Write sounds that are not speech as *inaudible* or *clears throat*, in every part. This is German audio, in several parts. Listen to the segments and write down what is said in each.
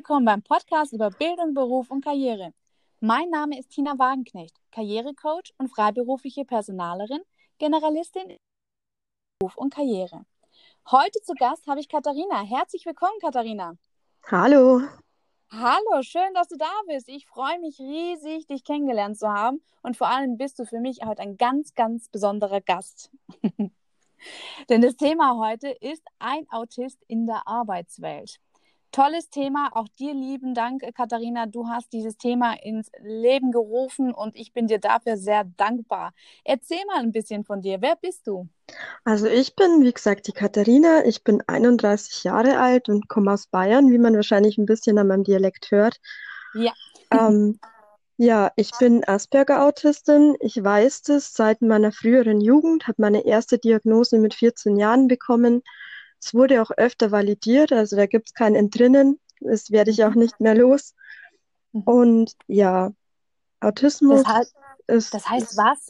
Willkommen beim Podcast über Bildung, Beruf und Karriere. Mein Name ist Tina Wagenknecht, Karrierecoach und freiberufliche Personalerin, Generalistin in Beruf und Karriere. Heute zu Gast habe ich Katharina. Herzlich willkommen, Katharina. Hallo. Hallo, schön, dass du da bist. Ich freue mich riesig, dich kennengelernt zu haben. Und vor allem bist du für mich heute ein ganz, ganz besonderer Gast. *laughs* Denn das Thema heute ist ein Autist in der Arbeitswelt. Tolles Thema. Auch dir lieben Dank, Katharina. Du hast dieses Thema ins Leben gerufen und ich bin dir dafür sehr dankbar. Erzähl mal ein bisschen von dir. Wer bist du? Also ich bin, wie gesagt, die Katharina. Ich bin 31 Jahre alt und komme aus Bayern, wie man wahrscheinlich ein bisschen an meinem Dialekt hört. Ja. Ähm, ja, ich bin Asperger-Autistin. Ich weiß das seit meiner früheren Jugend, habe meine erste Diagnose mit 14 Jahren bekommen es wurde auch öfter validiert, also da gibt es kein Entrinnen. Das werde ich auch mhm. nicht mehr los. Mhm. Und ja, Autismus. Das heißt, ist, das heißt was?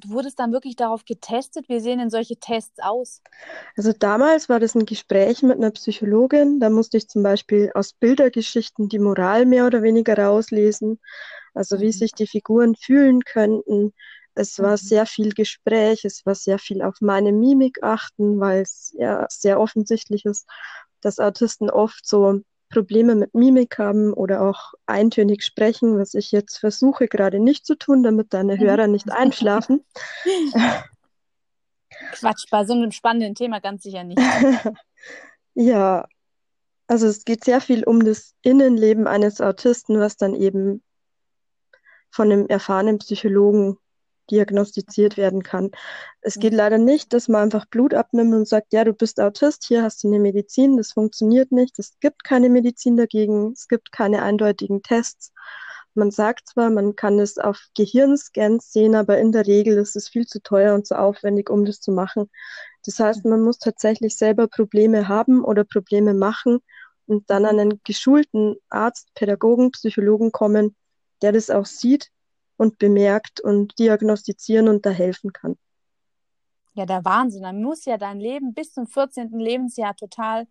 Du wurdest dann wirklich darauf getestet? Wie sehen denn solche Tests aus? Also damals war das ein Gespräch mit einer Psychologin. Da musste ich zum Beispiel aus Bildergeschichten die Moral mehr oder weniger rauslesen. Also wie mhm. sich die Figuren fühlen könnten, es war mhm. sehr viel Gespräch, es war sehr viel auf meine Mimik achten, weil es ja sehr offensichtlich ist, dass Autisten oft so Probleme mit Mimik haben oder auch eintönig sprechen, was ich jetzt versuche gerade nicht zu tun, damit deine Hörer nicht einschlafen. *laughs* Quatsch, bei so einem spannenden Thema ganz sicher nicht. *laughs* ja, also es geht sehr viel um das Innenleben eines Autisten, was dann eben von einem erfahrenen Psychologen diagnostiziert werden kann. Es geht mhm. leider nicht, dass man einfach Blut abnimmt und sagt, ja, du bist Autist, hier hast du eine Medizin. Das funktioniert nicht. Es gibt keine Medizin dagegen. Es gibt keine eindeutigen Tests. Man sagt zwar, man kann es auf Gehirnscans sehen, aber in der Regel ist es viel zu teuer und zu aufwendig, um das zu machen. Das heißt, man muss tatsächlich selber Probleme haben oder Probleme machen und dann an einen geschulten Arzt, Pädagogen, Psychologen kommen, der das auch sieht und bemerkt und diagnostizieren und da helfen kann. Ja, der Wahnsinn. Dann muss ja dein Leben bis zum 14. Lebensjahr total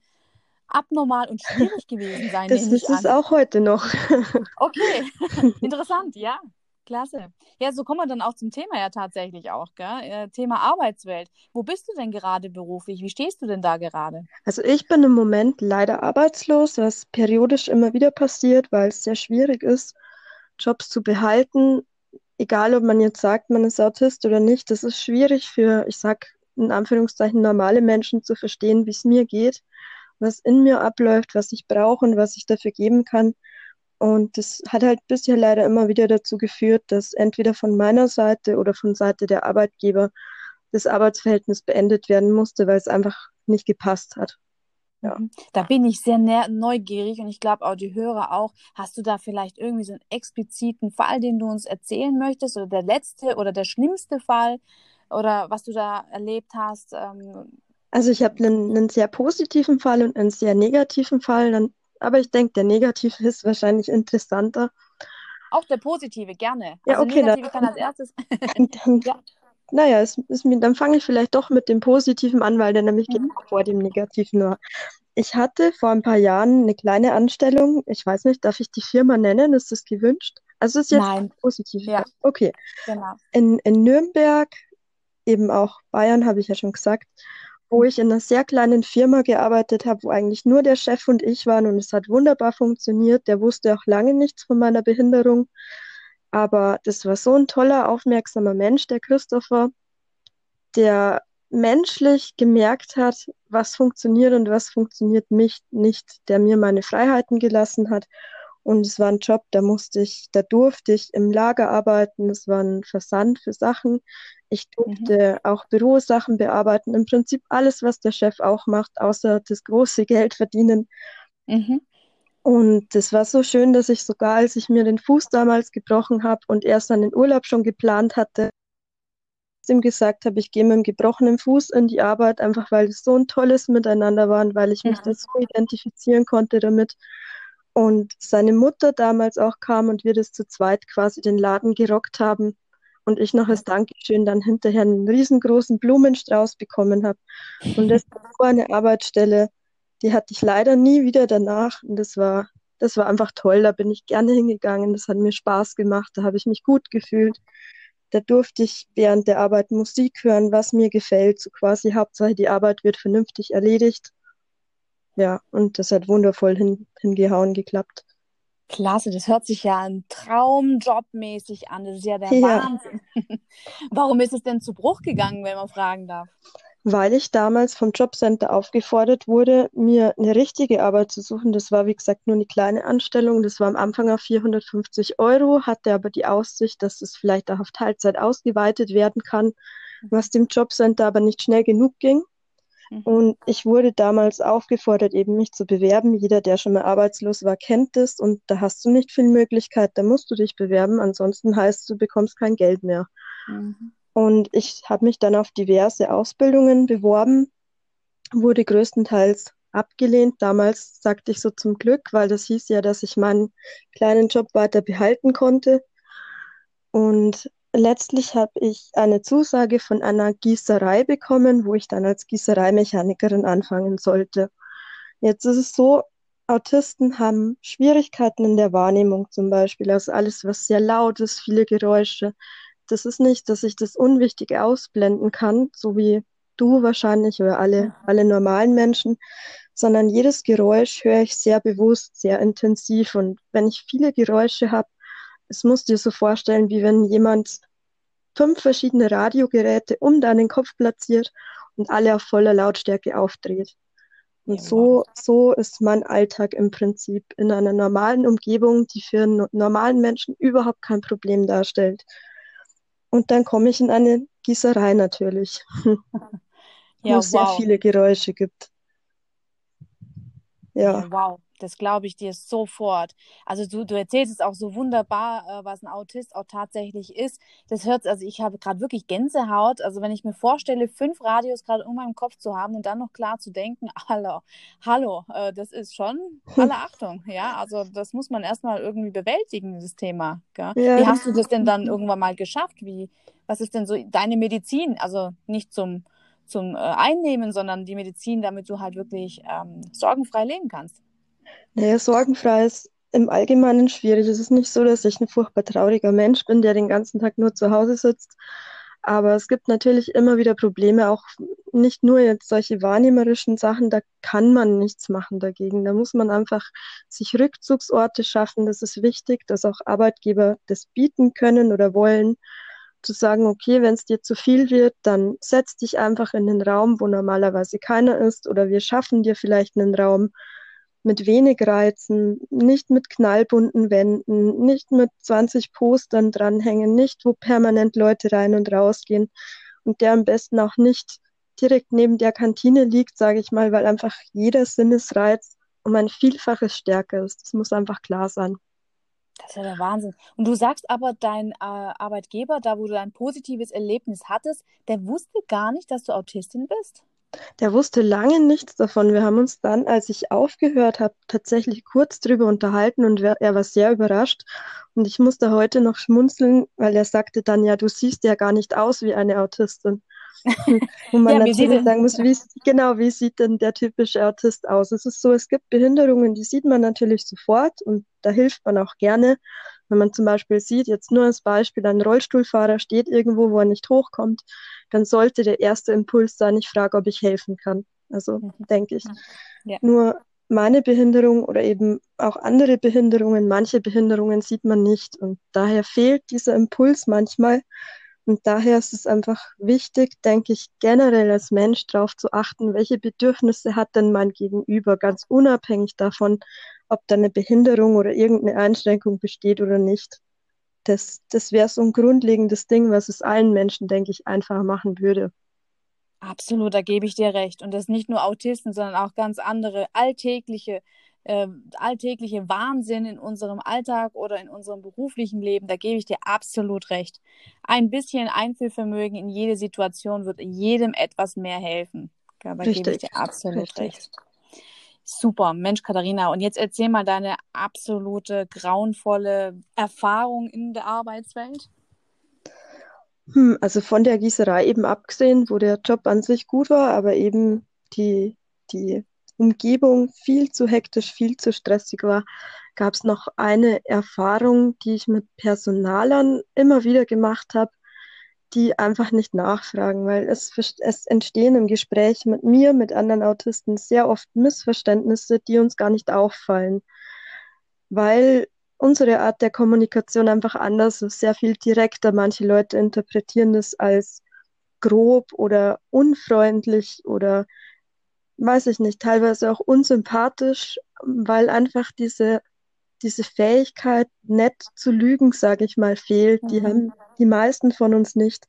abnormal und schwierig gewesen sein. das ist es auch heute noch. *laughs* okay, *laughs* interessant, ja. Klasse. Ja, so kommen wir dann auch zum Thema ja tatsächlich auch, gell? Thema Arbeitswelt. Wo bist du denn gerade beruflich? Wie stehst du denn da gerade? Also ich bin im Moment leider arbeitslos, was periodisch immer wieder passiert, weil es sehr schwierig ist, Jobs zu behalten egal ob man jetzt sagt, man ist Autist oder nicht, das ist schwierig für, ich sag in Anführungszeichen, normale Menschen zu verstehen, wie es mir geht, was in mir abläuft, was ich brauche und was ich dafür geben kann. Und das hat halt bisher leider immer wieder dazu geführt, dass entweder von meiner Seite oder von Seite der Arbeitgeber das Arbeitsverhältnis beendet werden musste, weil es einfach nicht gepasst hat. Ja. Mhm. Da bin ich sehr neugierig und ich glaube auch die Hörer auch. Hast du da vielleicht irgendwie so einen expliziten Fall, den du uns erzählen möchtest oder der letzte oder der schlimmste Fall oder was du da erlebt hast? Ähm... Also ich habe einen, einen, sehr positiven Fall und einen sehr negativen Fall, dann, aber ich denke, der negative ist wahrscheinlich interessanter. Auch der positive, gerne. Ja, also okay, negative dann, kann als erstes. *laughs* dann, *laughs* ja. Naja, es ist mir, dann fange ich vielleicht doch mit dem Positiven an, weil der nämlich mhm. genau vor dem Negativen war. Ich hatte vor ein paar Jahren eine kleine Anstellung. Ich weiß nicht, darf ich die Firma nennen? Ist das gewünscht? Also ist jetzt Nein. positiv. Ja. Okay. Genau. In, in Nürnberg, eben auch Bayern, habe ich ja schon gesagt, wo ich in einer sehr kleinen Firma gearbeitet habe, wo eigentlich nur der Chef und ich waren und es hat wunderbar funktioniert. Der wusste auch lange nichts von meiner Behinderung. Aber das war so ein toller, aufmerksamer Mensch, der Christopher, der menschlich gemerkt hat, was funktioniert und was funktioniert mich nicht, der mir meine Freiheiten gelassen hat. Und es war ein Job, da musste ich, da durfte ich im Lager arbeiten. Es war ein Versand für Sachen. Ich durfte mhm. auch Bürosachen bearbeiten. Im Prinzip alles, was der Chef auch macht, außer das große Geld verdienen. Mhm. Und das war so schön, dass ich sogar, als ich mir den Fuß damals gebrochen habe und erst an den Urlaub schon geplant hatte, ihm gesagt habe, ich gehe mit dem gebrochenen Fuß in die Arbeit, einfach weil es so ein tolles Miteinander war und weil ich mich ja. da so identifizieren konnte damit. Und seine Mutter damals auch kam und wir das zu zweit quasi den Laden gerockt haben und ich noch als Dankeschön dann hinterher einen riesengroßen Blumenstrauß bekommen habe. Und das war so eine Arbeitsstelle, die hatte ich leider nie wieder danach. Und das war, das war einfach toll. Da bin ich gerne hingegangen. Das hat mir Spaß gemacht. Da habe ich mich gut gefühlt. Da durfte ich während der Arbeit Musik hören, was mir gefällt. So quasi Hauptsache, die Arbeit wird vernünftig erledigt. Ja, und das hat wundervoll hin, hingehauen, geklappt. Klasse, das hört sich ja ein Traumjobmäßig an. Das ist ja der ja. Wahnsinn. *laughs* Warum ist es denn zu Bruch gegangen, wenn man fragen darf? Weil ich damals vom Jobcenter aufgefordert wurde, mir eine richtige Arbeit zu suchen. Das war, wie gesagt, nur eine kleine Anstellung. Das war am Anfang auf 450 Euro, hatte aber die Aussicht, dass es vielleicht auch auf Teilzeit ausgeweitet werden kann, was dem Jobcenter aber nicht schnell genug ging. Mhm. Und ich wurde damals aufgefordert, eben mich zu bewerben. Jeder, der schon mal arbeitslos war, kennt das. Und da hast du nicht viel Möglichkeit, da musst du dich bewerben. Ansonsten heißt, du bekommst kein Geld mehr. Mhm. Und ich habe mich dann auf diverse Ausbildungen beworben, wurde größtenteils abgelehnt. Damals sagte ich so zum Glück, weil das hieß ja, dass ich meinen kleinen Job weiter behalten konnte. Und letztlich habe ich eine Zusage von einer Gießerei bekommen, wo ich dann als Gießereimechanikerin anfangen sollte. Jetzt ist es so, Autisten haben Schwierigkeiten in der Wahrnehmung zum Beispiel, also alles, was sehr laut ist, viele Geräusche, das ist nicht, dass ich das Unwichtige ausblenden kann, so wie du wahrscheinlich oder alle, alle normalen Menschen, sondern jedes Geräusch höre ich sehr bewusst, sehr intensiv. Und wenn ich viele Geräusche habe, es muss dir so vorstellen, wie wenn jemand fünf verschiedene Radiogeräte um deinen Kopf platziert und alle auf voller Lautstärke aufdreht. Und ja, so, so ist mein Alltag im Prinzip in einer normalen Umgebung, die für einen normalen Menschen überhaupt kein Problem darstellt. Und dann komme ich in eine Gießerei natürlich, ja, *laughs* wo es wow. sehr viele Geräusche gibt. Ja. Wow, das glaube ich dir sofort. Also du, du erzählst es auch so wunderbar, äh, was ein Autist auch tatsächlich ist. Das hört, also ich habe gerade wirklich Gänsehaut. Also wenn ich mir vorstelle, fünf Radios gerade um meinem Kopf zu haben und dann noch klar zu denken, *laughs* hallo, hallo, äh, das ist schon alle Achtung. Ja, also das muss man erstmal irgendwie bewältigen, dieses Thema. Ja. Wie hast du das denn dann irgendwann mal geschafft? Wie, was ist denn so deine Medizin? Also nicht zum zum äh, Einnehmen, sondern die Medizin, damit du halt wirklich ähm, sorgenfrei leben kannst. Naja, sorgenfrei ist im Allgemeinen schwierig. Es ist nicht so, dass ich ein furchtbar trauriger Mensch bin, der den ganzen Tag nur zu Hause sitzt. Aber es gibt natürlich immer wieder Probleme, auch nicht nur jetzt solche wahrnehmerischen Sachen, da kann man nichts machen dagegen. Da muss man einfach sich Rückzugsorte schaffen. Das ist wichtig, dass auch Arbeitgeber das bieten können oder wollen zu sagen, okay, wenn es dir zu viel wird, dann setz dich einfach in den Raum, wo normalerweise keiner ist, oder wir schaffen dir vielleicht einen Raum mit wenig Reizen, nicht mit knallbunten Wänden, nicht mit 20 Postern dranhängen, nicht wo permanent Leute rein und rausgehen und der am besten auch nicht direkt neben der Kantine liegt, sage ich mal, weil einfach jeder Sinnesreiz um ein Vielfaches stärker ist. Das muss einfach klar sein. Das ist ja der Wahnsinn. Und du sagst aber, dein äh, Arbeitgeber, da wo du ein positives Erlebnis hattest, der wusste gar nicht, dass du Autistin bist? Der wusste lange nichts davon. Wir haben uns dann, als ich aufgehört habe, tatsächlich kurz drüber unterhalten und er war sehr überrascht. Und ich musste heute noch schmunzeln, weil er sagte dann, ja, du siehst ja gar nicht aus wie eine Autistin. *laughs* Wo man ja, natürlich sagen muss, wie, genau, wie sieht denn der typische Autist aus? Es ist so, es gibt Behinderungen, die sieht man natürlich sofort und da hilft man auch gerne. Wenn man zum Beispiel sieht, jetzt nur als Beispiel, ein Rollstuhlfahrer steht irgendwo, wo er nicht hochkommt, dann sollte der erste Impuls sein, ich frage, ob ich helfen kann. Also mhm. denke ich. Ja. Nur meine Behinderung oder eben auch andere Behinderungen, manche Behinderungen sieht man nicht. Und daher fehlt dieser Impuls manchmal, und daher ist es einfach wichtig, denke ich, generell als Mensch darauf zu achten, welche Bedürfnisse hat denn mein Gegenüber, ganz unabhängig davon, ob da eine Behinderung oder irgendeine Einschränkung besteht oder nicht. Das, das wäre so ein grundlegendes Ding, was es allen Menschen, denke ich, einfacher machen würde. Absolut, da gebe ich dir recht. Und das nicht nur Autisten, sondern auch ganz andere alltägliche äh, alltägliche Wahnsinn in unserem Alltag oder in unserem beruflichen Leben, da gebe ich dir absolut recht. Ein bisschen Einfühlvermögen in jede Situation wird jedem etwas mehr helfen. Ja, da Richtig. gebe ich dir absolut Richtig. recht. Super, Mensch, Katharina. Und jetzt erzähl mal deine absolute grauenvolle Erfahrung in der Arbeitswelt. Hm, also von der Gießerei eben abgesehen, wo der Job an sich gut war, aber eben die, die Umgebung viel zu hektisch, viel zu stressig war. gab es noch eine Erfahrung, die ich mit Personalern immer wieder gemacht habe, die einfach nicht nachfragen, weil es, es entstehen im Gespräch mit mir, mit anderen Autisten sehr oft Missverständnisse, die uns gar nicht auffallen, weil unsere Art der Kommunikation einfach anders ist, sehr viel direkter. Manche Leute interpretieren das als grob oder unfreundlich oder weiß ich nicht, teilweise auch unsympathisch, weil einfach diese, diese Fähigkeit, nett zu lügen, sage ich mal, fehlt. Mhm. Die haben die meisten von uns nicht.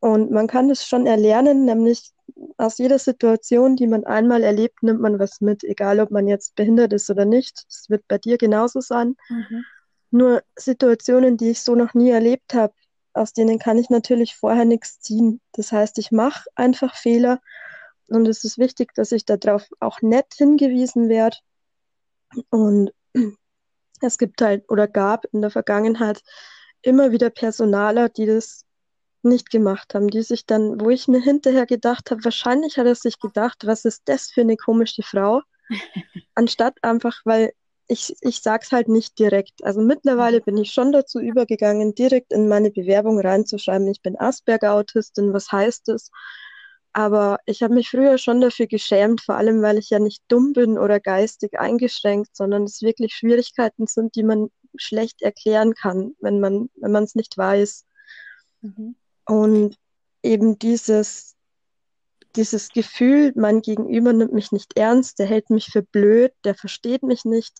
Und man kann es schon erlernen, nämlich aus jeder Situation, die man einmal erlebt, nimmt man was mit, egal ob man jetzt behindert ist oder nicht. Das wird bei dir genauso sein. Mhm. Nur Situationen, die ich so noch nie erlebt habe, aus denen kann ich natürlich vorher nichts ziehen. Das heißt, ich mache einfach Fehler und es ist wichtig, dass ich darauf auch nett hingewiesen werde. Und *clears throat* es gibt halt oder gab in der Vergangenheit immer wieder Personaler, die das nicht gemacht haben, die sich dann, wo ich mir hinterher gedacht habe, wahrscheinlich hat er sich gedacht, was ist das für eine komische Frau, *laughs* anstatt einfach, weil ich, ich sag's halt nicht direkt. Also mittlerweile bin ich schon dazu übergegangen, direkt in meine Bewerbung reinzuschreiben, ich bin Asperger-Autistin, was heißt das? Aber ich habe mich früher schon dafür geschämt, vor allem weil ich ja nicht dumm bin oder geistig eingeschränkt, sondern es wirklich Schwierigkeiten sind, die man schlecht erklären kann, wenn man wenn man es nicht weiß. Mhm. Und eben dieses dieses Gefühl, mein Gegenüber nimmt mich nicht ernst, der hält mich für blöd, der versteht mich nicht.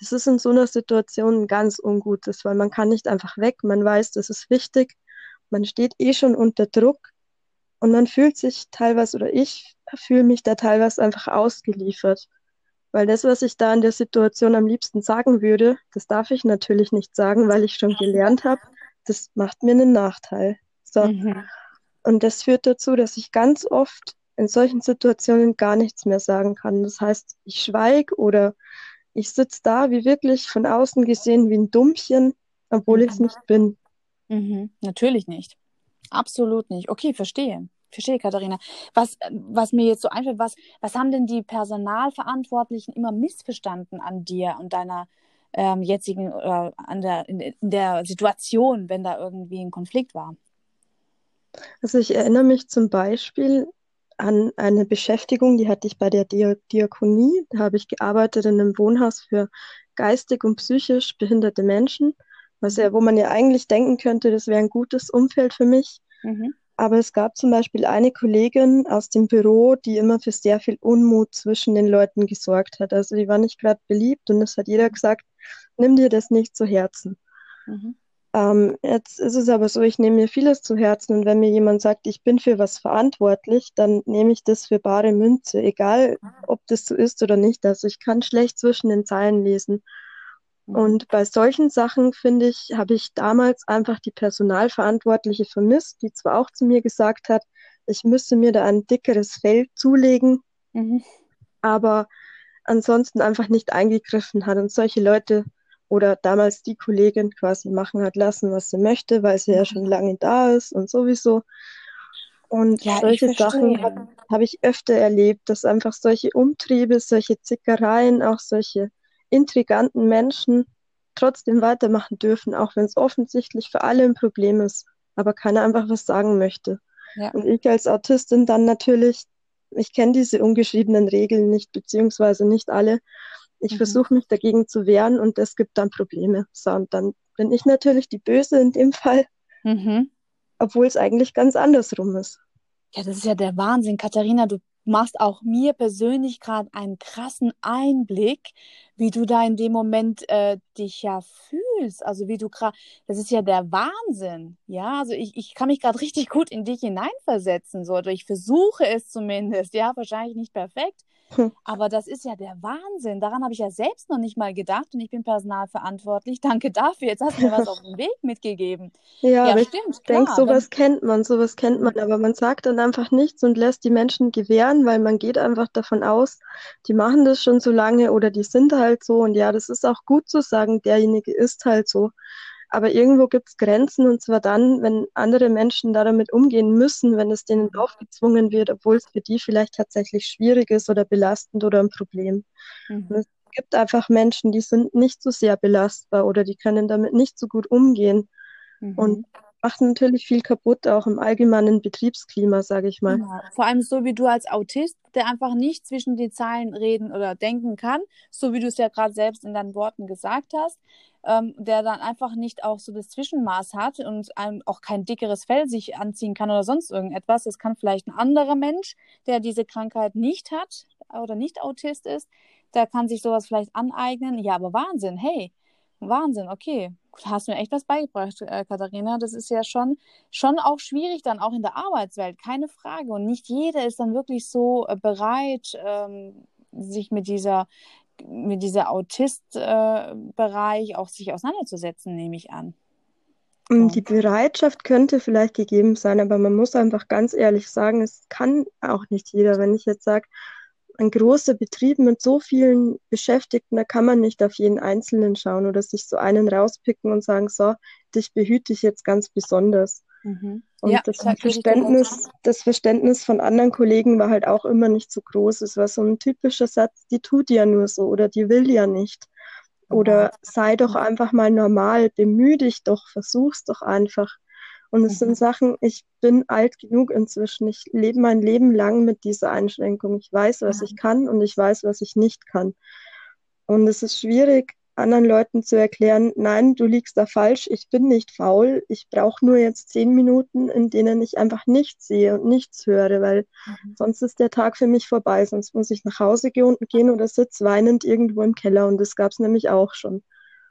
Das ist in so einer Situation ganz ungutes, weil man kann nicht einfach weg. Man weiß, das ist wichtig. Man steht eh schon unter Druck und man fühlt sich teilweise, oder ich fühle mich da teilweise einfach ausgeliefert. Weil das, was ich da in der Situation am liebsten sagen würde, das darf ich natürlich nicht sagen, weil ich schon gelernt habe, das macht mir einen Nachteil. So. Mhm. Und das führt dazu, dass ich ganz oft in solchen Situationen gar nichts mehr sagen kann. Das heißt, ich schweige oder ich sitze da wie wirklich von außen gesehen wie ein Dummchen, obwohl mhm. ich es nicht bin. Mhm. Natürlich nicht. Absolut nicht. Okay, verstehe. Verstehe, Katharina. Was, was mir jetzt so einfällt, was, was haben denn die Personalverantwortlichen immer missverstanden an dir und deiner ähm, jetzigen oder an der, in der Situation, wenn da irgendwie ein Konflikt war? Also ich erinnere mich zum Beispiel an eine Beschäftigung, die hatte ich bei der Diakonie. Da habe ich gearbeitet in einem Wohnhaus für geistig und psychisch behinderte Menschen was ja, wo man ja eigentlich denken könnte, das wäre ein gutes Umfeld für mich. Mhm. Aber es gab zum Beispiel eine Kollegin aus dem Büro, die immer für sehr viel Unmut zwischen den Leuten gesorgt hat. Also die war nicht gerade beliebt und es hat jeder gesagt, nimm dir das nicht zu Herzen. Mhm. Ähm, jetzt ist es aber so, ich nehme mir vieles zu Herzen und wenn mir jemand sagt, ich bin für was verantwortlich, dann nehme ich das für bare Münze, egal ob das so ist oder nicht. Also ich kann schlecht zwischen den Zeilen lesen. Mhm. Und bei solchen Sachen, finde ich, habe ich damals einfach die Personalverantwortliche vermisst, die zwar auch zu mir gesagt hat, ich müsste mir da ein dickeres Fell zulegen, mhm. aber ansonsten einfach nicht eingegriffen hat. Und solche Leute oder damals die Kollegin quasi machen hat lassen, was sie möchte, weil sie mhm. ja schon lange da ist und sowieso. Und ja, solche Sachen habe hab ich öfter erlebt, dass einfach solche Umtriebe, solche Zickereien, auch solche intriganten Menschen trotzdem weitermachen dürfen, auch wenn es offensichtlich für alle ein Problem ist, aber keiner einfach was sagen möchte. Ja. Und ich als Autistin dann natürlich, ich kenne diese ungeschriebenen Regeln nicht, beziehungsweise nicht alle. Ich mhm. versuche mich dagegen zu wehren und es gibt dann Probleme. So, und dann bin ich natürlich die Böse in dem Fall, mhm. obwohl es eigentlich ganz andersrum ist. Ja, das ist ja der Wahnsinn, Katharina. Du machst auch mir persönlich gerade einen krassen Einblick, wie du da in dem Moment äh, dich ja fühlst. Also wie du gerade, das ist ja der Wahnsinn. Ja, also ich, ich kann mich gerade richtig gut in dich hineinversetzen. So, oder ich versuche es zumindest. Ja, wahrscheinlich nicht perfekt. Hm. Aber das ist ja der Wahnsinn. Daran habe ich ja selbst noch nicht mal gedacht und ich bin personalverantwortlich. *laughs* Danke dafür. Jetzt hast du mir was auf den Weg mitgegeben. Ja, ja stimmt. Ich denke, sowas kennt man, sowas kennt man, aber man sagt dann einfach nichts und lässt die Menschen gewähren, weil man geht einfach davon aus, die machen das schon so lange oder die sind halt so und ja, das ist auch gut zu sagen, derjenige ist halt so. Aber irgendwo gibt es Grenzen und zwar dann, wenn andere Menschen da damit umgehen müssen, wenn es denen aufgezwungen wird, obwohl es für die vielleicht tatsächlich schwierig ist oder belastend oder ein Problem. Mhm. Es gibt einfach Menschen, die sind nicht so sehr belastbar oder die können damit nicht so gut umgehen. Mhm. Und macht natürlich viel kaputt, auch im allgemeinen Betriebsklima, sage ich mal. Genau. Vor allem so wie du als Autist, der einfach nicht zwischen die Zeilen reden oder denken kann, so wie du es ja gerade selbst in deinen Worten gesagt hast, ähm, der dann einfach nicht auch so das Zwischenmaß hat und auch kein dickeres Fell sich anziehen kann oder sonst irgendetwas. Das kann vielleicht ein anderer Mensch, der diese Krankheit nicht hat oder nicht Autist ist, der kann sich sowas vielleicht aneignen. Ja, aber Wahnsinn, hey, Wahnsinn, okay. Hast mir echt was beigebracht, äh, Katharina. Das ist ja schon, schon auch schwierig dann auch in der Arbeitswelt, keine Frage. Und nicht jeder ist dann wirklich so äh, bereit, ähm, sich mit dieser, mit dieser Autist-Bereich äh, auch sich auseinanderzusetzen, nehme ich an. So. Die Bereitschaft könnte vielleicht gegeben sein, aber man muss einfach ganz ehrlich sagen, es kann auch nicht jeder. Wenn ich jetzt sage, ein großer Betrieb mit so vielen Beschäftigten, da kann man nicht auf jeden Einzelnen schauen oder sich so einen rauspicken und sagen, so, dich behüte ich jetzt ganz besonders. Mhm. Und ja, das Verständnis, das Verständnis von anderen Kollegen war halt auch immer nicht so groß. Es war so ein typischer Satz, die tut ja nur so oder die will ja nicht. Oder sei doch einfach mal normal, bemühe dich doch, versuch's doch einfach. Und es mhm. sind Sachen, ich bin alt genug inzwischen. Ich lebe mein Leben lang mit dieser Einschränkung. Ich weiß, was mhm. ich kann und ich weiß, was ich nicht kann. Und es ist schwierig, anderen Leuten zu erklären, nein, du liegst da falsch, ich bin nicht faul, ich brauche nur jetzt zehn Minuten, in denen ich einfach nichts sehe und nichts höre, weil mhm. sonst ist der Tag für mich vorbei, sonst muss ich nach Hause gehen oder sitze weinend irgendwo im Keller und das gab es nämlich auch schon.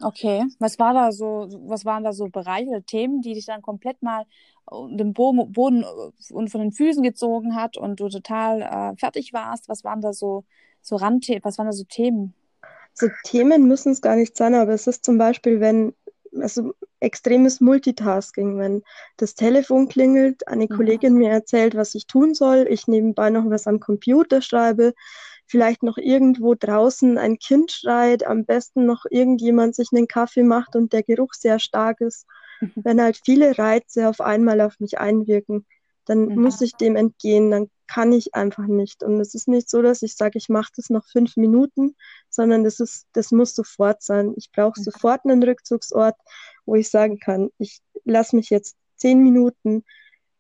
Okay, was war da so, was waren da so Bereiche oder Themen, die dich dann komplett mal den Boden, Boden äh, und von den Füßen gezogen hat und du total äh, fertig warst? Was waren da so, so Randthemen, was waren da so Themen? So Themen müssen es gar nicht sein, aber es ist zum Beispiel, wenn, also extremes Multitasking, wenn das Telefon klingelt, eine mhm. Kollegin mir erzählt, was ich tun soll, ich nebenbei noch was am Computer schreibe, vielleicht noch irgendwo draußen ein Kind schreit, am besten noch irgendjemand sich einen Kaffee macht und der Geruch sehr stark ist. Mhm. Wenn halt viele Reize auf einmal auf mich einwirken, dann mhm. muss ich dem entgehen, dann kann ich einfach nicht. Und es ist nicht so, dass ich sage, ich mache das noch fünf Minuten, sondern das ist, das muss sofort sein. Ich brauche mhm. sofort einen Rückzugsort, wo ich sagen kann, ich lasse mich jetzt zehn Minuten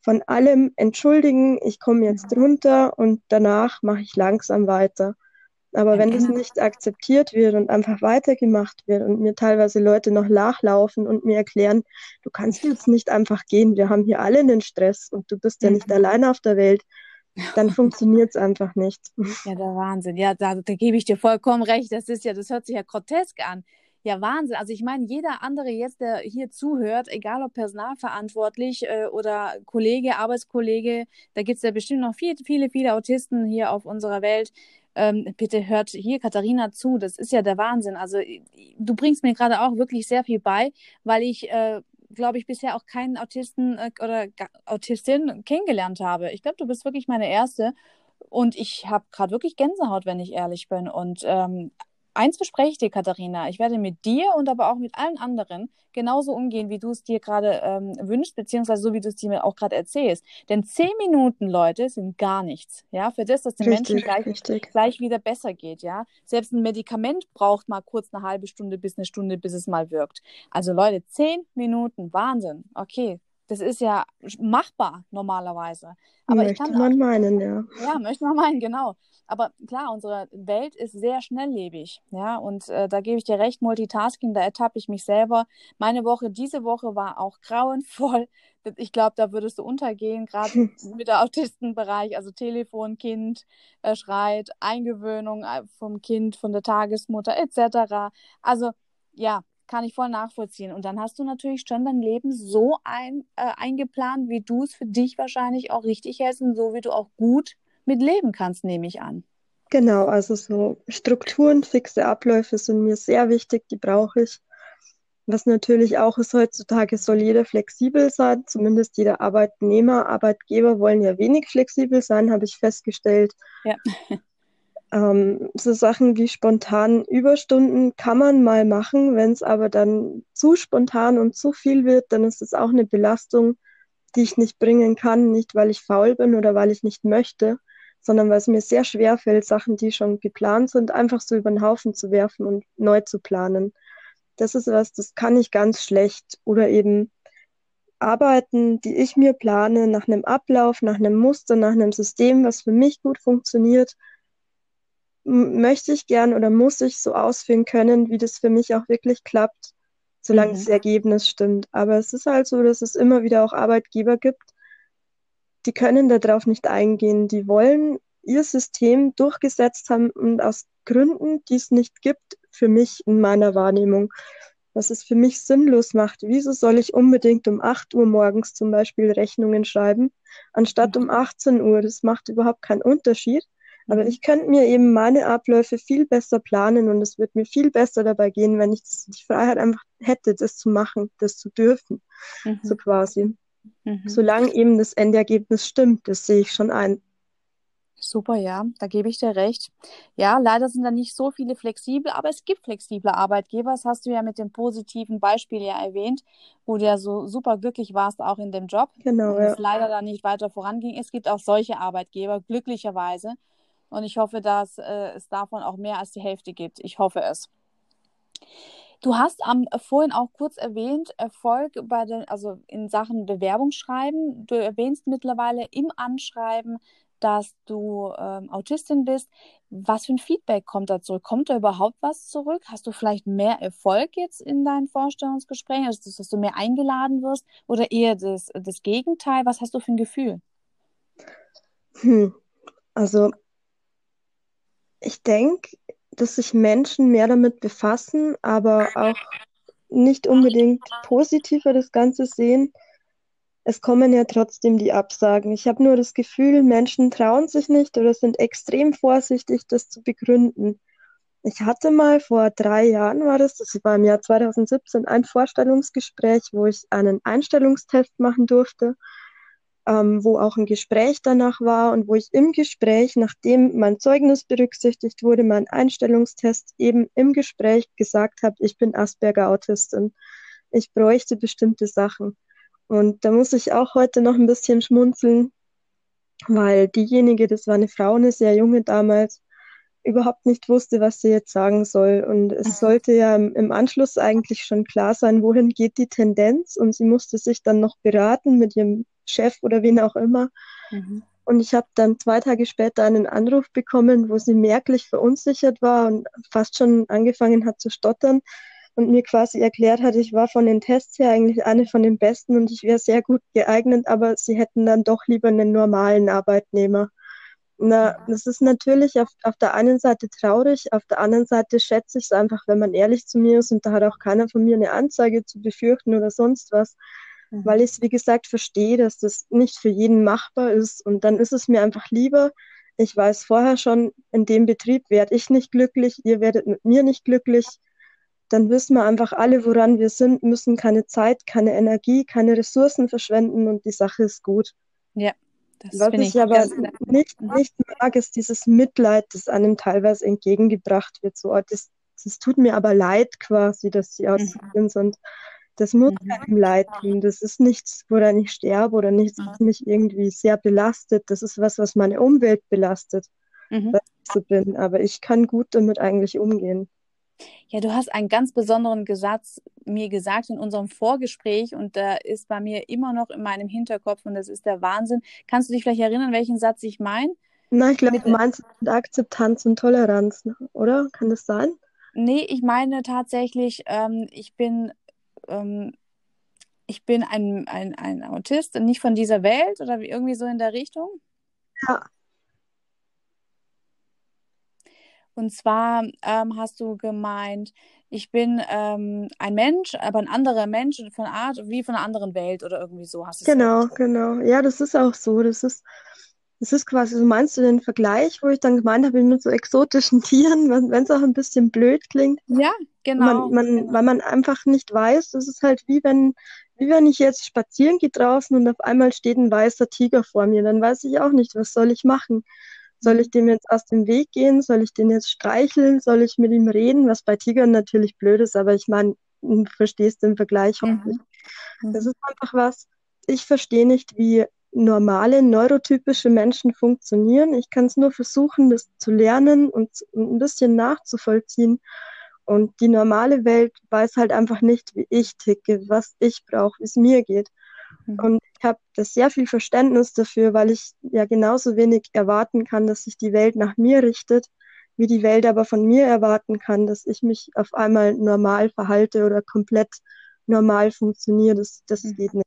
von allem entschuldigen, ich komme jetzt runter und danach mache ich langsam weiter. Aber wenn das nicht akzeptiert wird und einfach weitergemacht wird und mir teilweise Leute noch nachlaufen und mir erklären, du kannst jetzt nicht einfach gehen, wir haben hier alle einen Stress und du bist ja nicht alleine auf der Welt, dann *laughs* funktioniert es einfach nicht. Ja, der Wahnsinn. Ja, da, da gebe ich dir vollkommen recht. Das ist ja, das hört sich ja grotesk an. Ja, Wahnsinn. Also ich meine, jeder andere jetzt, der hier zuhört, egal ob personalverantwortlich äh, oder Kollege, Arbeitskollege, da gibt es ja bestimmt noch viel, viele, viele Autisten hier auf unserer Welt. Ähm, bitte hört hier Katharina zu. Das ist ja der Wahnsinn. Also du bringst mir gerade auch wirklich sehr viel bei, weil ich äh, glaube ich, bisher auch keinen Autisten äh, oder Autistin kennengelernt habe. Ich glaube, du bist wirklich meine erste. Und ich habe gerade wirklich Gänsehaut, wenn ich ehrlich bin. Und ähm, eins verspreche ich dir, Katharina, ich werde mit dir und aber auch mit allen anderen genauso umgehen, wie du es dir gerade ähm, wünschst, beziehungsweise so, wie du es dir auch gerade erzählst. Denn zehn Minuten, Leute, sind gar nichts. Ja, für das, dass den richtig, Menschen gleich, richtig. gleich wieder besser geht. Ja, selbst ein Medikament braucht mal kurz eine halbe Stunde bis eine Stunde, bis es mal wirkt. Also Leute, zehn Minuten, Wahnsinn. Okay, das ist ja machbar normalerweise. Aber möchte ich kann man meinen, ja. Ja, möchte man meinen, genau. Aber klar, unsere Welt ist sehr schnelllebig, ja. Und äh, da gebe ich dir recht, Multitasking, da ertappe ich mich selber. Meine Woche, diese Woche war auch *laughs* grauenvoll. Ich glaube, da würdest du untergehen, gerade *laughs* mit der Autistenbereich, also Telefon, Kind äh, schreit, Eingewöhnung äh, vom Kind, von der Tagesmutter etc. Also ja, kann ich voll nachvollziehen. Und dann hast du natürlich schon dein Leben so ein, äh, eingeplant, wie du es für dich wahrscheinlich auch richtig hältst und so, wie du auch gut mit leben kannst, nehme ich an. Genau, also so Strukturen, fixe Abläufe sind mir sehr wichtig, die brauche ich. Was natürlich auch ist heutzutage, soll jeder flexibel sein, zumindest jeder Arbeitnehmer, Arbeitgeber wollen ja wenig flexibel sein, habe ich festgestellt. Ja. Ähm, so Sachen wie spontan Überstunden kann man mal machen, wenn es aber dann zu spontan und zu viel wird, dann ist es auch eine Belastung, die ich nicht bringen kann, nicht weil ich faul bin oder weil ich nicht möchte, sondern weil es mir sehr schwer fällt, Sachen, die schon geplant sind, einfach so über den Haufen zu werfen und neu zu planen. Das ist was, das kann ich ganz schlecht. Oder eben Arbeiten, die ich mir plane, nach einem Ablauf, nach einem Muster, nach einem System, was für mich gut funktioniert, möchte ich gern oder muss ich so ausführen können, wie das für mich auch wirklich klappt, solange mhm. das Ergebnis stimmt. Aber es ist halt so, dass es immer wieder auch Arbeitgeber gibt, die können darauf nicht eingehen. Die wollen ihr System durchgesetzt haben und aus Gründen, die es nicht gibt, für mich in meiner Wahrnehmung was es für mich sinnlos macht. Wieso soll ich unbedingt um 8 Uhr morgens zum Beispiel Rechnungen schreiben, anstatt um 18 Uhr? Das macht überhaupt keinen Unterschied. Aber ich könnte mir eben meine Abläufe viel besser planen und es wird mir viel besser dabei gehen, wenn ich das, die Freiheit einfach hätte, das zu machen, das zu dürfen, mhm. so quasi. Mhm. Solange eben das Endergebnis stimmt, das sehe ich schon ein. Super, ja, da gebe ich dir recht. Ja, leider sind da nicht so viele flexibel, aber es gibt flexible Arbeitgeber. Das hast du ja mit dem positiven Beispiel ja erwähnt, wo du ja so super glücklich warst, auch in dem Job. Genau. Und ja. es leider da nicht weiter voranging. Es gibt auch solche Arbeitgeber, glücklicherweise. Und ich hoffe, dass äh, es davon auch mehr als die Hälfte gibt. Ich hoffe es. Du hast am äh, vorhin auch kurz erwähnt, Erfolg bei den, also in Sachen Bewerbungsschreiben. Du erwähnst mittlerweile im Anschreiben dass du ähm, Autistin bist. Was für ein Feedback kommt da zurück? Kommt da überhaupt was zurück? Hast du vielleicht mehr Erfolg jetzt in deinen Vorstellungsgesprächen, also dass du mehr eingeladen wirst oder eher das, das Gegenteil? Was hast du für ein Gefühl? Hm. Also ich denke, dass sich Menschen mehr damit befassen, aber auch nicht unbedingt positiver das Ganze sehen es kommen ja trotzdem die Absagen. Ich habe nur das Gefühl, Menschen trauen sich nicht oder sind extrem vorsichtig, das zu begründen. Ich hatte mal vor drei Jahren, war das, das war im Jahr 2017, ein Vorstellungsgespräch, wo ich einen Einstellungstest machen durfte, ähm, wo auch ein Gespräch danach war und wo ich im Gespräch, nachdem mein Zeugnis berücksichtigt wurde, mein Einstellungstest eben im Gespräch gesagt habe, ich bin Asperger-Autistin. Ich bräuchte bestimmte Sachen. Und da muss ich auch heute noch ein bisschen schmunzeln, weil diejenige, das war eine Frau, eine sehr junge damals, überhaupt nicht wusste, was sie jetzt sagen soll. Und es mhm. sollte ja im, Anschluss eigentlich schon klar sein, wohin geht die Tendenz. Und sie musste sich dann noch beraten mit ihrem Chef oder wen auch immer. Mhm. Und ich habe dann zwei Tage später einen Anruf bekommen, wo sie merklich verunsichert war und fast schon angefangen hat zu stottern und mir quasi erklärt hat, ich war von den Tests her eigentlich eine von den besten und ich wäre sehr gut geeignet, aber sie hätten dann doch lieber einen normalen Arbeitnehmer. Na, das ist natürlich auf, auf der einen Seite traurig, auf der anderen Seite schätze ich es einfach, wenn man ehrlich zu mir ist und da hat auch keiner von mir eine Anzeige zu befürchten oder sonst was, mhm. weil ich es, wie gesagt, verstehe, dass das nicht für jeden machbar ist und dann ist es mir einfach lieber, ich weiß vorher schon, in dem Betrieb werde ich nicht glücklich, ihr werdet mit mir nicht glücklich, dann wissen wir einfach alle, woran wir sind, müssen keine Zeit, keine Energie, keine Ressourcen verschwenden und die Sache ist gut. Ja. Das Was ich, ich aber nicht, nicht mag, ist dieses Mitleid, das einem teilweise entgegengebracht wird. So, oh, das, das tut mir aber leid quasi, dass sie mhm. sind. Das muss mhm. keinem leid tun. Das ist nichts, woran ich sterbe oder nichts, was mhm. mich irgendwie sehr belastet. Das ist was, was meine Umwelt belastet, mhm. dass ich so bin. Aber ich kann gut damit eigentlich umgehen. Ja, du hast einen ganz besonderen Gesatz mir gesagt in unserem Vorgespräch und da ist bei mir immer noch in meinem Hinterkopf und das ist der Wahnsinn. Kannst du dich vielleicht erinnern, welchen Satz ich meine? Nein, ich glaube, du meinst Akzeptanz und Toleranz, oder? Kann das sein? Nee, ich meine tatsächlich, ähm, ich bin, ähm, ich bin ein, ein, ein Autist, nicht von dieser Welt oder irgendwie so in der Richtung. Ja, Und zwar ähm, hast du gemeint, ich bin ähm, ein Mensch, aber ein anderer Mensch von Art wie von einer anderen Welt oder irgendwie so hast du Genau, gesagt. genau. Ja, das ist auch so. Das ist, das ist quasi, so meinst du den Vergleich, wo ich dann gemeint habe mit so exotischen *laughs* Tieren, wenn es auch ein bisschen blöd klingt. Ja, genau. Man, man, genau. Weil man einfach nicht weiß, das ist halt wie wenn, wie wenn ich jetzt spazieren gehe draußen und auf einmal steht ein weißer Tiger vor mir, dann weiß ich auch nicht, was soll ich machen. Soll ich dem jetzt aus dem Weg gehen? Soll ich den jetzt streicheln? Soll ich mit ihm reden? Was bei Tigern natürlich blöd ist, aber ich meine, du verstehst den Vergleich hoffentlich. Mhm. Das ist einfach was, ich verstehe nicht, wie normale, neurotypische Menschen funktionieren. Ich kann es nur versuchen, das zu lernen und ein bisschen nachzuvollziehen. Und die normale Welt weiß halt einfach nicht, wie ich ticke, was ich brauche, wie es mir geht. Mhm. Und ich habe da sehr viel Verständnis dafür, weil ich ja genauso wenig erwarten kann, dass sich die Welt nach mir richtet, wie die Welt aber von mir erwarten kann, dass ich mich auf einmal normal verhalte oder komplett normal funktioniere. Das, das mhm. geht nicht.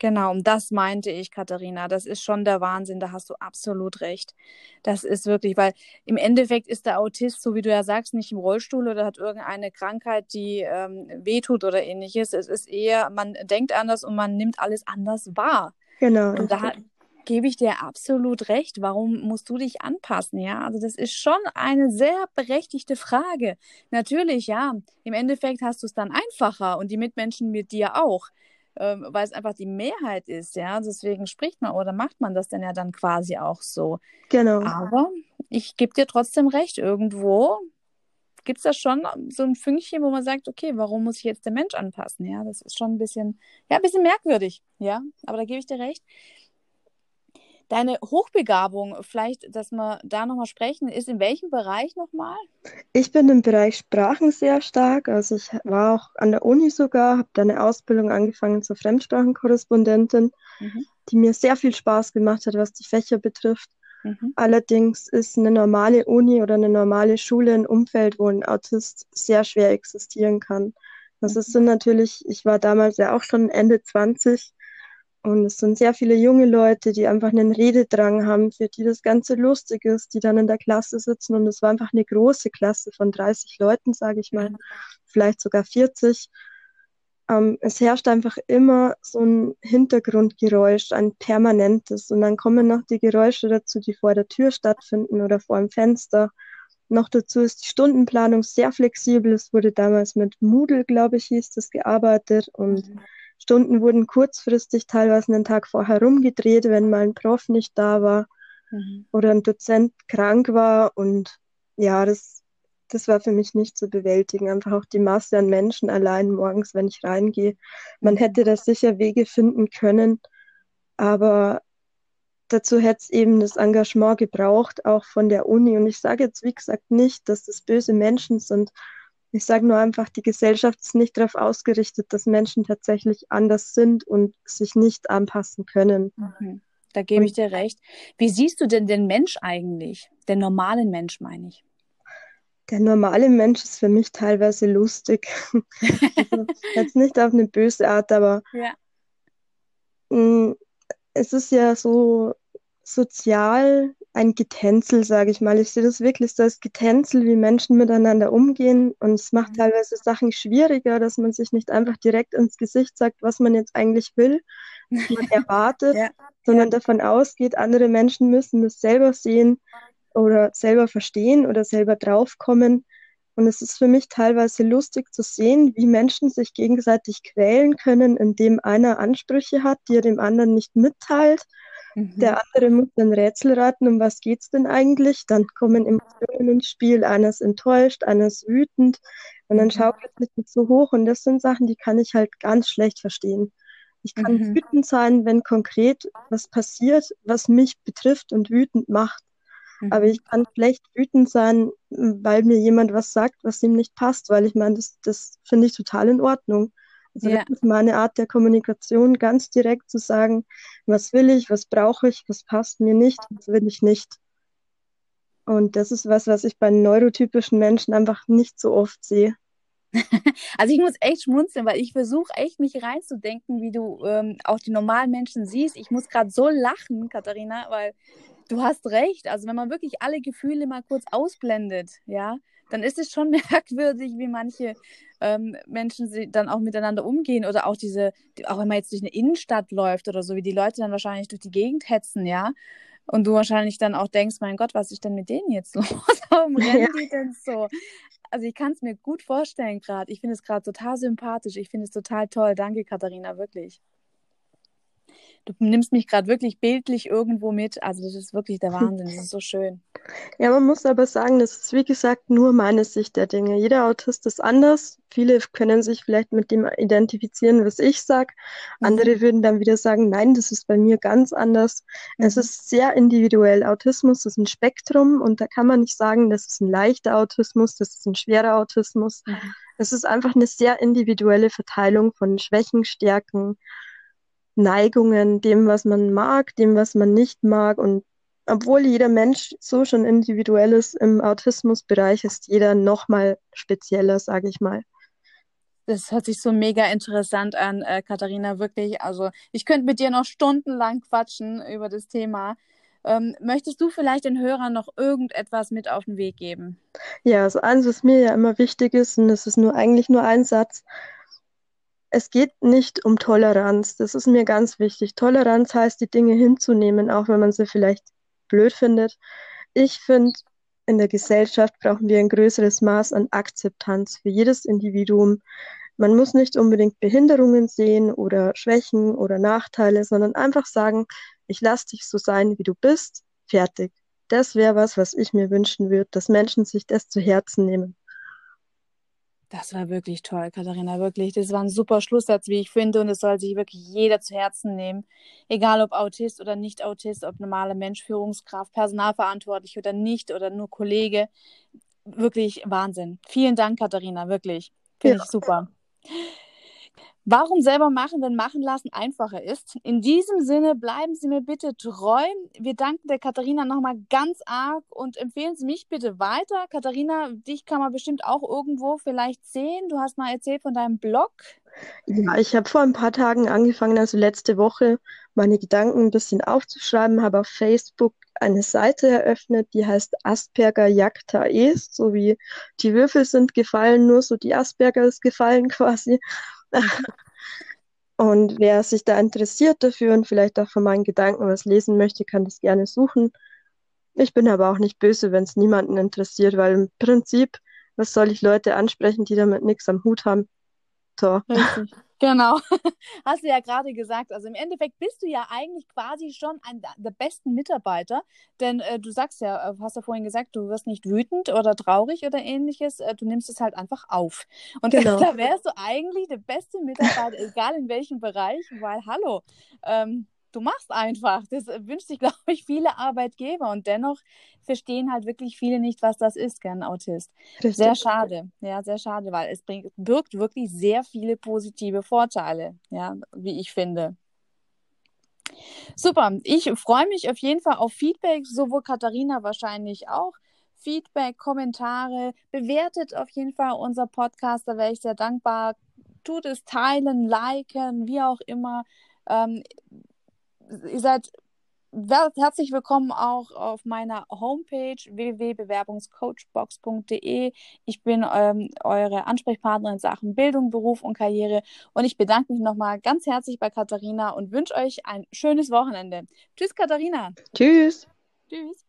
Genau, und das meinte ich, Katharina. Das ist schon der Wahnsinn, da hast du absolut recht. Das ist wirklich, weil im Endeffekt ist der Autist, so wie du ja sagst, nicht im Rollstuhl oder hat irgendeine Krankheit, die ähm, wehtut oder ähnliches. Es ist eher, man denkt anders und man nimmt alles anders wahr. Genau. Und da gebe ich dir absolut recht. Warum musst du dich anpassen? Ja, also das ist schon eine sehr berechtigte Frage. Natürlich, ja. Im Endeffekt hast du es dann einfacher und die Mitmenschen mit dir auch ähm, weil es einfach die Mehrheit ist, ja. Deswegen spricht man oder macht man das dann ja dann quasi auch so. Genau. Aber ich gebe dir trotzdem recht, irgendwo gibt es da schon so ein Fünkchen, wo man sagt, okay, warum muss ich jetzt der Mensch anpassen? Ja, das ist schon ein bisschen, ja, ein bisschen merkwürdig, ja, aber da gebe ich dir recht. Deine Hochbegabung, vielleicht, dass wir da nochmal sprechen, ist in welchem Bereich nochmal? Ich bin im Bereich Sprachen sehr stark. Also ich war auch an der Uni sogar, habe da eine Ausbildung angefangen zur Fremdsprachenkorrespondentin, mhm. die mir sehr viel Spaß gemacht hat, was die Fächer betrifft. Mhm. Allerdings ist eine normale Uni oder eine normale Schule ein Umfeld, wo ein Autist sehr schwer existieren kann. Das mhm. sind natürlich, ich war damals ja auch schon Ende 20 und es sind sehr viele junge Leute, die einfach einen Rededrang haben, für die das Ganze lustig ist, die dann in der Klasse sitzen. Und es war einfach eine große Klasse von 30 Leuten, sage ich mal, vielleicht sogar 40. Ähm, es herrscht einfach immer so ein Hintergrundgeräusch, ein permanentes. Und dann kommen noch die Geräusche dazu, die vor der Tür stattfinden oder vor dem Fenster. Noch dazu ist die Stundenplanung sehr flexibel. Es wurde damals mit Moodle, glaube ich, hieß das, gearbeitet. Und mhm Stunden wurden kurzfristig teilweise einen Tag vorher rumgedreht, wenn mal ein Prof nicht da war mhm. oder ein Dozent krank war. Und ja, das, das war für mich nicht zu bewältigen. Einfach auch die Masse an Menschen allein morgens, wenn ich reingehe. Man hätte da sicher Wege finden können, aber dazu hätte es eben das Engagement gebraucht, auch von der Uni. Und ich sage jetzt, wie gesagt, nicht, dass das böse Menschen sind, ich sage nur einfach, die Gesellschaft ist nicht darauf ausgerichtet, dass Menschen tatsächlich anders sind und sich nicht anpassen können. Mhm. Da gebe ich dir recht. Wie siehst du denn den Mensch eigentlich? Den normalen Mensch, meine ich. Der normale Mensch ist für mich teilweise lustig. *laughs* also, jetzt nicht auf eine böse Art, aber ja. mh, mm, es ist ja so sozial ein Getänzel, sage ich mal. Ich sehe das wirklich so als Getänzel, wie Menschen miteinander umgehen. Und es macht mhm. teilweise Sachen schwieriger, dass man sich nicht einfach direkt ins Gesicht sagt, was man jetzt eigentlich will, was man *laughs* erwartet, ja. sondern davon ausgeht, andere Menschen müssen das selber sehen oder selber verstehen oder selber draufkommen. Und es ist für mich teilweise lustig zu sehen, wie Menschen sich gegenseitig quälen können, indem einer Ansprüche hat, die er dem anderen nicht mitteilt Mhm. Der andere muss ein Rätsel raten, um was geht es denn eigentlich? Dann kommen Emotionen ins Spiel. Einer ist enttäuscht, einer ist wütend und dann mhm. schaukelt es sich so hoch. Und das sind Sachen, die kann ich halt ganz schlecht verstehen. Ich kann mhm. wütend sein, wenn konkret was passiert, was mich betrifft und wütend macht. Mhm. Aber ich kann schlecht wütend sein, weil mir jemand was sagt, was ihm nicht passt, weil ich meine, das, das finde ich total in Ordnung. Also ja. das ist meine Art der Kommunikation, ganz direkt zu sagen, was will ich, was brauche ich, was passt mir nicht, was will ich nicht. Und das ist was, was ich bei neurotypischen Menschen einfach nicht so oft sehe. *laughs* Also ich muss echt schmunzeln, weil ich versuche echt mich reinzudenken, wie du ähm, auch die normalen Menschen siehst. Ich muss gerade so lachen, Katharina, weil du hast recht. Also wenn man wirklich alle Gefühle mal kurz ausblendet, ja, dann ist es schon *laughs* merkwürdig, wie manche ähm, Menschen sie dann auch miteinander umgehen oder auch diese, auch wenn man jetzt durch eine Innenstadt läuft oder so, wie die Leute dann wahrscheinlich durch die Gegend hetzen, ja. Und du wahrscheinlich dann auch denkst, mein Gott, was ist denn mit denen jetzt *laughs* los? Warum rennen die denn so? Also ich kann es mir gut vorstellen gerade. Ich finde es gerade total sympathisch. Ich finde es total toll. Danke, Katharina, wirklich. Du nimmst mich gerade wirklich bildlich irgendwo mit. Also das ist wirklich der Wahnsinn. Das ist so schön. Ja, man muss aber sagen, das ist wie gesagt nur meine Sicht der Dinge. Jeder Autist ist anders. Viele können sich vielleicht mit dem identifizieren, was ich sage. Mhm. Andere würden dann wieder sagen, nein, das ist bei mir ganz anders. Mhm. Es ist sehr individuell. Autismus ist ein Spektrum und da kann man nicht sagen, das ist ein leichter Autismus, das ist ein schwerer Autismus. Mhm. Es ist einfach eine sehr individuelle Verteilung von Schwächen, Stärken, Neigungen, dem, was man mag, dem, was man nicht mag. Und obwohl jeder Mensch so schon individuell ist, im Autismusbereich ist jeder nochmal spezieller, sage ich mal. Das hört sich so mega interessant an, äh, Katharina, wirklich. Also ich könnte mit dir noch stundenlang quatschen über das Thema. Ähm, möchtest du vielleicht den Hörern noch irgendetwas mit auf den Weg geben? Ja, also eins, was mir ja immer wichtig ist, und das ist nur eigentlich nur ein Satz, es geht nicht um Toleranz. Das ist mir ganz wichtig. Toleranz heißt, die Dinge hinzunehmen, auch wenn man sie vielleicht blöd findet. Ich finde, in der Gesellschaft brauchen wir ein größeres Maß an Akzeptanz für jedes Individuum. Man muss nicht unbedingt Behinderungen sehen oder Schwächen oder Nachteile, sondern einfach sagen, ich lasse dich so sein, wie du bist, fertig. Das wäre was, was ich mir wünschen würde, dass Menschen sich das zu Herzen nehmen. Das war wirklich toll, Katharina, wirklich. Das war ein super Schlusssatz, wie ich finde, und es soll sich wirklich jeder zu Herzen nehmen. Egal ob Autist oder nicht Autist, ob normaler Mensch, Führungskraft, Personalverantwortlich oder nicht oder nur Kollege. Wirklich Wahnsinn. Vielen Dank, Katharina, wirklich. Finde ja. ich super. Warum selber machen, wenn machen lassen einfacher ist? In diesem Sinne bleiben Sie mir bitte treu. Wir danken der Katharina nochmal ganz arg und empfehlen Sie mich bitte weiter. Katharina, dich kann man bestimmt auch irgendwo vielleicht sehen. Du hast mal erzählt von deinem Blog. Ja, ich habe vor ein paar Tagen angefangen, also letzte Woche, meine Gedanken ein bisschen aufzuschreiben, habe auf Facebook eine Seite eröffnet, die heißt Asperger Jagta Es, so wie die Würfel sind gefallen, nur so die Asperger ist gefallen *laughs* quasi. Und wer sich da interessiert dafür und vielleicht auch von meinen Gedanken was lesen möchte, kann das gerne suchen. Ich bin aber auch nicht böse, wenn es niemanden interessiert, weil im Prinzip, was soll ich Leute ansprechen, die damit nichts am Hut haben? So. Richtig. Genau, *laughs* hast du ja gerade gesagt. Also im Endeffekt bist du ja eigentlich quasi schon ein der besten Mitarbeiter, denn äh, du sagst ja, äh, hast ja vorhin gesagt, du wirst nicht wütend oder traurig oder ähnliches, äh, du nimmst es halt einfach auf. Und genau. *laughs* da wärst du eigentlich der beste Mitarbeiter, egal in welchem Bereich, weil hallo, ähm, du machst einfach. Das wünscht sich, *laughs* glaube ich, viele Arbeitgeber. Und dennoch verstehen halt wirklich viele nicht, was das ist, gern Autist. Richtig. Sehr schade. Ja, sehr schade, weil es bringt, birgt wirklich sehr viele positive Vorteile, ja, wie ich finde. Super. Ich freue mich auf jeden Fall auf Feedback, sowohl Katharina wahrscheinlich auch. Feedback, Kommentare, bewertet auf jeden Fall unser Podcast, da wäre ich sehr dankbar. Tut es teilen, liken, wie auch immer. Ähm, ihr seid herzlich willkommen auch auf meiner Homepage www.bewerbungscoachbox.de. Ich bin ähm, eure Ansprechpartnerin in Sachen Bildung, Beruf und Karriere und ich bedanke mich nochmal ganz herzlich bei Katharina und wünsche euch ein schönes Wochenende. Tschüss, Katharina. Tschüss. Tschüss.